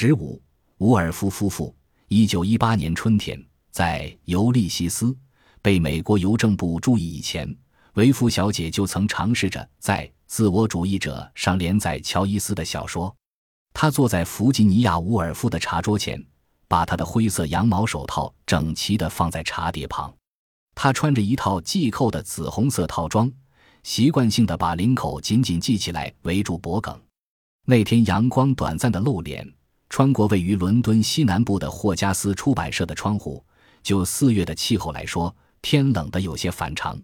十五，伍尔夫夫妇，一九一八年春天，在《尤利西斯》被美国邮政部注意以前，维夫小姐就曾尝试着在《自我主义者》上连载乔伊斯的小说。她坐在弗吉尼亚·伍尔夫的茶桌前，把他的灰色羊毛手套整齐地放在茶碟旁。她穿着一套系扣的紫红色套装，习惯性地把领口紧紧系起来，围住脖颈。那天阳光短暂的露脸，穿过位于伦敦西南部的霍加斯出版社的窗户。就四月的气候来说，天冷得有些反常。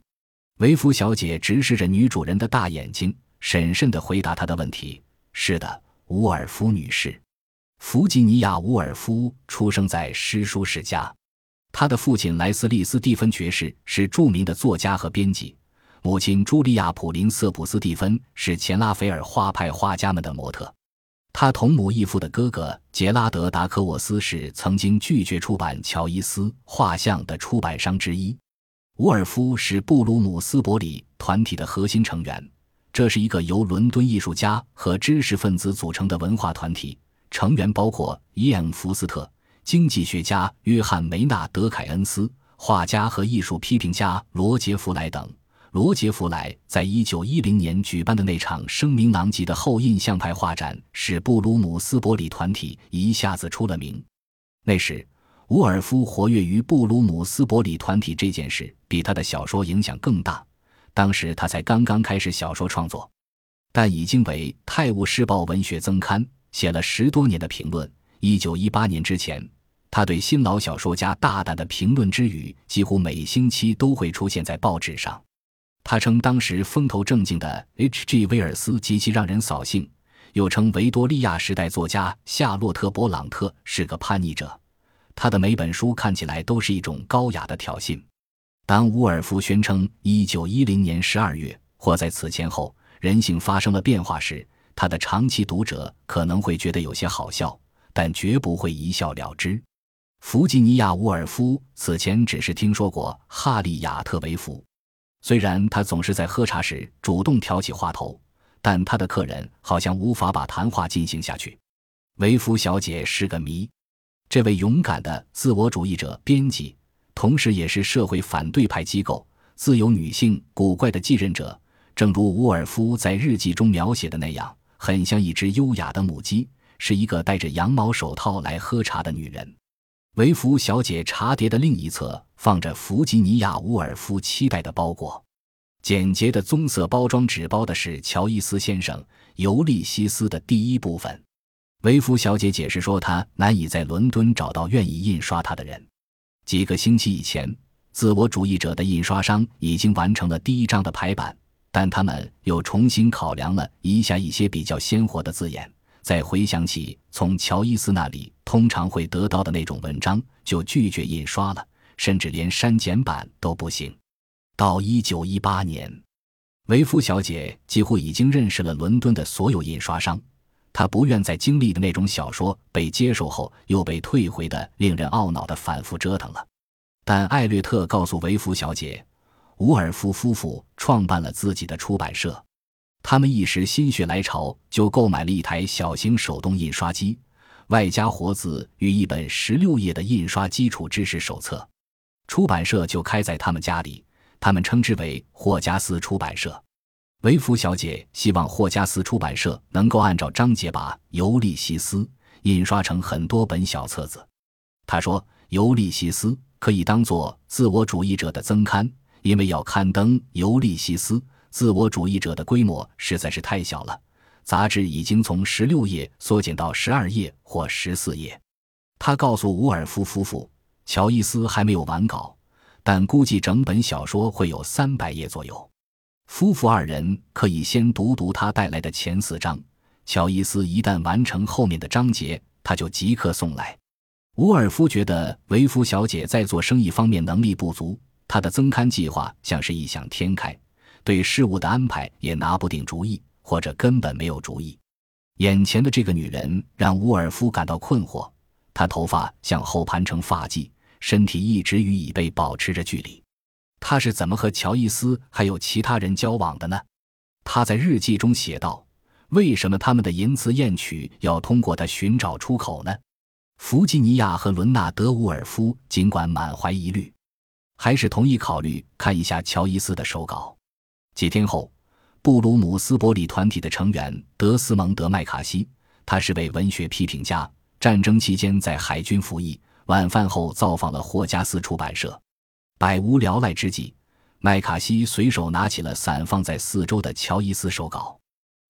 维夫小姐直视着女主人的大眼睛，审慎地回答她的问题：“是的。”伍尔夫女士，弗吉尼亚·伍尔夫出生在诗书世家。他的父亲莱斯利·斯蒂芬爵士是著名的作家和编辑，母亲茱莉亚·普林瑟普斯蒂芬是前拉斐尔画派画家们的模特。他同母异父的哥哥杰拉德·达科沃斯是曾经拒绝出版乔伊斯画像的出版商之一。伍尔夫是布鲁姆斯伯里团体的核心成员。这是一个由伦敦艺术家和知识分子组成的文化团体，成员包括伊恩·福斯特、经济学家约翰·梅纳德·凯恩斯、画家和艺术批评家罗杰·弗莱等。罗杰·弗莱在一九一零年举办的那场声名狼藉的后印象派画展，使布鲁姆斯伯里团体一下子出了名。那时，伍尔夫活跃于布鲁姆斯伯里团体这件事，比他的小说影响更大。当时他才刚刚开始小说创作，但已经为《泰晤士报》文学增刊写了十多年的评论。一九一八年之前，他对新老小说家大胆的评论之语几乎每星期都会出现在报纸上。他称当时风头正劲的 H.G. 威尔斯极其让人扫兴，又称维多利亚时代作家夏洛特·勃朗特是个叛逆者。他的每本书看起来都是一种高雅的挑衅。当伍尔夫宣称1910年12月或在此前后人性发生了变化时，他的长期读者可能会觉得有些好笑，但绝不会一笑了之。弗吉尼亚·伍尔夫此前只是听说过哈利亚特维夫，虽然他总是在喝茶时主动挑起话头，但他的客人好像无法把谈话进行下去。维夫小姐是个谜，这位勇敢的自我主义者编辑。同时，也是社会反对派机构自由女性古怪的继任者。正如伍尔夫在日记中描写的那样，很像一只优雅的母鸡，是一个戴着羊毛手套来喝茶的女人。维弗小姐茶碟的另一侧放着弗吉尼亚·伍尔夫期待的包裹，简洁的棕色包装纸包的是乔伊斯先生《尤利西斯》的第一部分。维弗小姐解释说，她难以在伦敦找到愿意印刷它的人。几个星期以前，自我主义者的印刷商已经完成了第一章的排版，但他们又重新考量了一下一些比较鲜活的字眼。再回想起从乔伊斯那里通常会得到的那种文章，就拒绝印刷了，甚至连删减版都不行。到一九一八年，维夫小姐几乎已经认识了伦敦的所有印刷商。她不愿再经历的那种小说被接受后又被退回的令人懊恼的反复折腾了。但艾略特告诉维夫小姐，伍尔夫夫妇创办了自己的出版社，他们一时心血来潮就购买了一台小型手动印刷机，外加活字与一本十六页的印刷基础知识手册。出版社就开在他们家里，他们称之为霍加斯出版社。维夫小姐希望霍加斯出版社能够按照章节把《尤利西斯》印刷成很多本小册子。她说，《尤利西斯》可以当做自我主义者的增刊，因为要刊登《尤利西斯》，自我主义者的规模实在是太小了。杂志已经从十六页缩减到十二页或十四页。他告诉伍尔夫夫妇，乔伊斯还没有完稿，但估计整本小说会有三百页左右。夫妇二人可以先读读他带来的前四章。乔伊斯一旦完成后面的章节，他就即刻送来。伍尔夫觉得维夫小姐在做生意方面能力不足，她的增刊计划像是异想天开，对事物的安排也拿不定主意，或者根本没有主意。眼前的这个女人让伍尔夫感到困惑。她头发向后盘成发髻，身体一直与椅背保持着距离。他是怎么和乔伊斯还有其他人交往的呢？他在日记中写道：“为什么他们的淫词艳曲要通过他寻找出口呢？弗吉尼亚和伦纳德·伍尔夫尽管满怀疑虑，还是同意考虑看一下乔伊斯的手稿。几天后，布鲁姆斯伯里团体的成员德斯蒙德·麦卡锡，他是位文学批评家，战争期间在海军服役，晚饭后造访了霍加斯出版社。百无聊赖之际，麦卡锡随手拿起了散放在四周的乔伊斯手稿。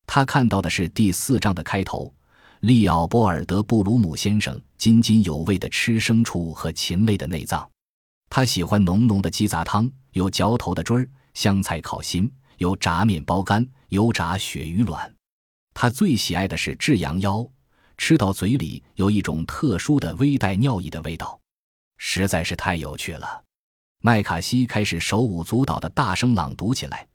他看到的是第四章的开头：利奥波尔德·布鲁姆先生津津有味地吃牲畜和禽类的内脏。他喜欢浓浓的鸡杂汤，有嚼头的汁儿，香菜烤心，油炸面包干，油炸鳕鱼卵。他最喜爱的是炙羊腰，吃到嘴里有一种特殊的微带尿意的味道，实在是太有趣了。麦卡锡开始手舞足蹈地大声朗读起来。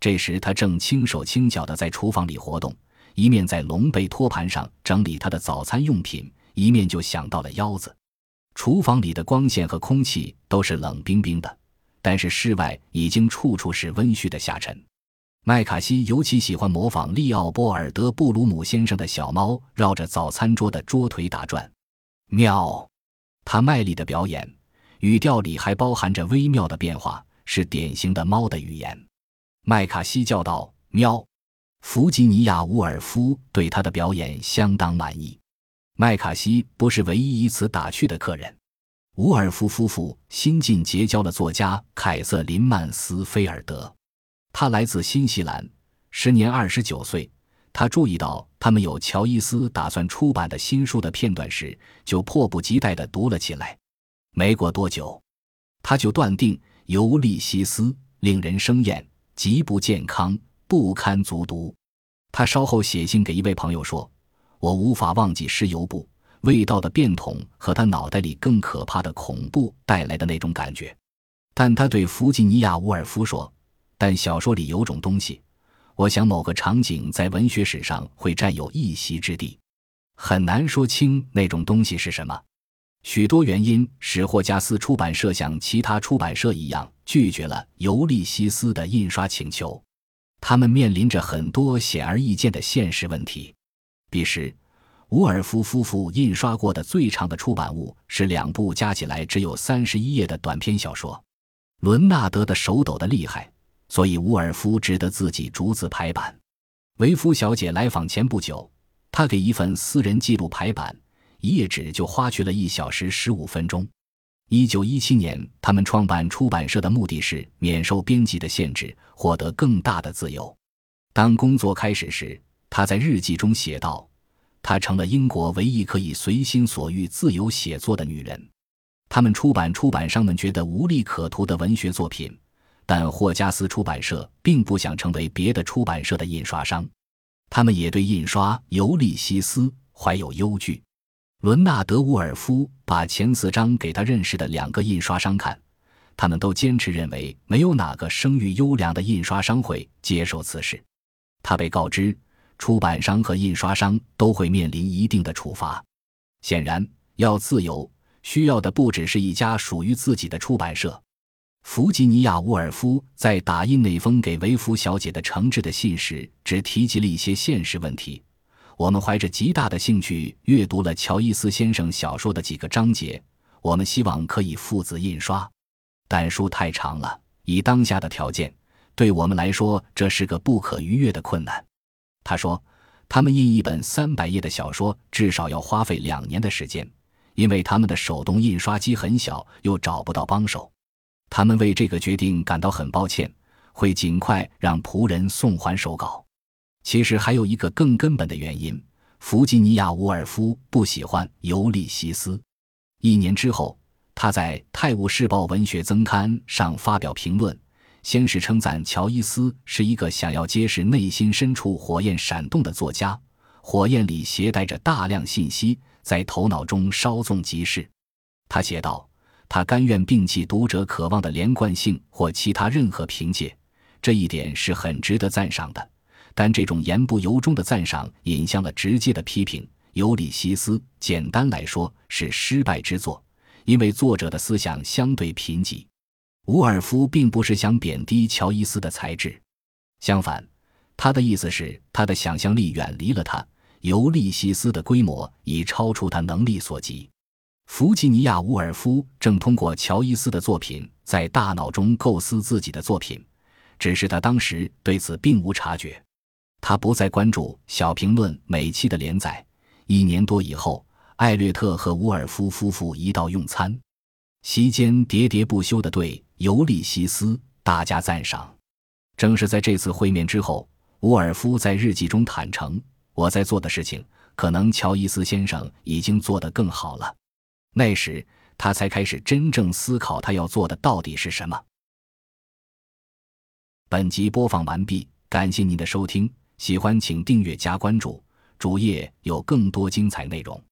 这时，他正轻手轻脚地在厨房里活动，一面在龙背托盘上整理他的早餐用品，一面就想到了腰子。厨房里的光线和空气都是冷冰冰的，但是室外已经处处是温煦的下沉。麦卡锡尤其喜欢模仿利奥波尔德·布鲁姆先生的小猫绕着早餐桌的桌腿打转。喵！他卖力的表演，语调里还包含着微妙的变化，是典型的猫的语言。麦卡锡叫道：“喵！”弗吉尼亚·伍尔夫对他的表演相当满意。麦卡锡不是唯一以此打趣的客人。伍尔夫夫妇新近结交了作家凯瑟琳·曼斯菲尔德，他来自新西兰，时年二十九岁。他注意到他们有乔伊斯打算出版的新书的片段时，就迫不及待地读了起来。没过多久，他就断定《尤利西斯》令人生厌。极不健康，不堪卒读。他稍后写信给一位朋友说：“我无法忘记石油布味道的变统和他脑袋里更可怕的恐怖带来的那种感觉。”但他对弗吉尼亚·沃尔夫说：“但小说里有种东西，我想某个场景在文学史上会占有一席之地。很难说清那种东西是什么。许多原因使霍加斯出版社像其他出版社一样。”拒绝了《尤利西斯》的印刷请求，他们面临着很多显而易见的现实问题。彼时，伍尔夫夫妇印刷过的最长的出版物是两部加起来只有三十一页的短篇小说。伦纳德的手抖得厉害，所以伍尔夫只得自己逐字排版。维夫小姐来访前不久，他给一份私人记录排版，一页纸就花去了一小时十五分钟。一九一七年，他们创办出版社的目的是免受编辑的限制，获得更大的自由。当工作开始时，他在日记中写道：“她成了英国唯一可以随心所欲自由写作的女人。”他们出版出版商们觉得无利可图的文学作品，但霍加斯出版社并不想成为别的出版社的印刷商。他们也对印刷《尤利西斯》怀有忧惧。伦纳德·伍尔夫把前四章给他认识的两个印刷商看，他们都坚持认为没有哪个声誉优良的印刷商会接受此事。他被告知，出版商和印刷商都会面临一定的处罚。显然，要自由，需要的不只是一家属于自己的出版社。弗吉尼亚·沃尔夫在打印那封给维夫小姐的诚挚的信时，只提及了一些现实问题。我们怀着极大的兴趣阅读了乔伊斯先生小说的几个章节。我们希望可以父子印刷，但书太长了。以当下的条件，对我们来说这是个不可逾越的困难。他说：“他们印一本三百页的小说，至少要花费两年的时间，因为他们的手动印刷机很小，又找不到帮手。他们为这个决定感到很抱歉，会尽快让仆人送还手稿。”其实还有一个更根本的原因：弗吉尼亚·伍尔夫不喜欢《尤利西斯》。一年之后，他在《泰晤士报》文学增刊上发表评论，先是称赞乔伊斯是一个想要揭示内心深处火焰闪动的作家，火焰里携带着大量信息，在头脑中稍纵即逝。他写道：“他甘愿摒弃读者渴望的连贯性或其他任何凭借，这一点是很值得赞赏的。”但这种言不由衷的赞赏引向了直接的批评。《尤里西斯》简单来说是失败之作，因为作者的思想相对贫瘠。伍尔夫并不是想贬低乔伊斯的才智，相反，他的意思是，他的想象力远离了他，尤利西斯的规模已超出他能力所及。弗吉尼亚·伍尔夫正通过乔伊斯的作品在大脑中构思自己的作品，只是他当时对此并无察觉。他不再关注《小评论》每期的连载。一年多以后，艾略特和伍尔夫夫妇一道用餐，席间喋喋不休地对《尤利西斯》大加赞赏。正是在这次会面之后，伍尔夫在日记中坦诚：“我在做的事情，可能乔伊斯先生已经做得更好了。”那时，他才开始真正思考他要做的到底是什么。本集播放完毕，感谢您的收听，喜欢请订阅加关注，主页有更多精彩内容。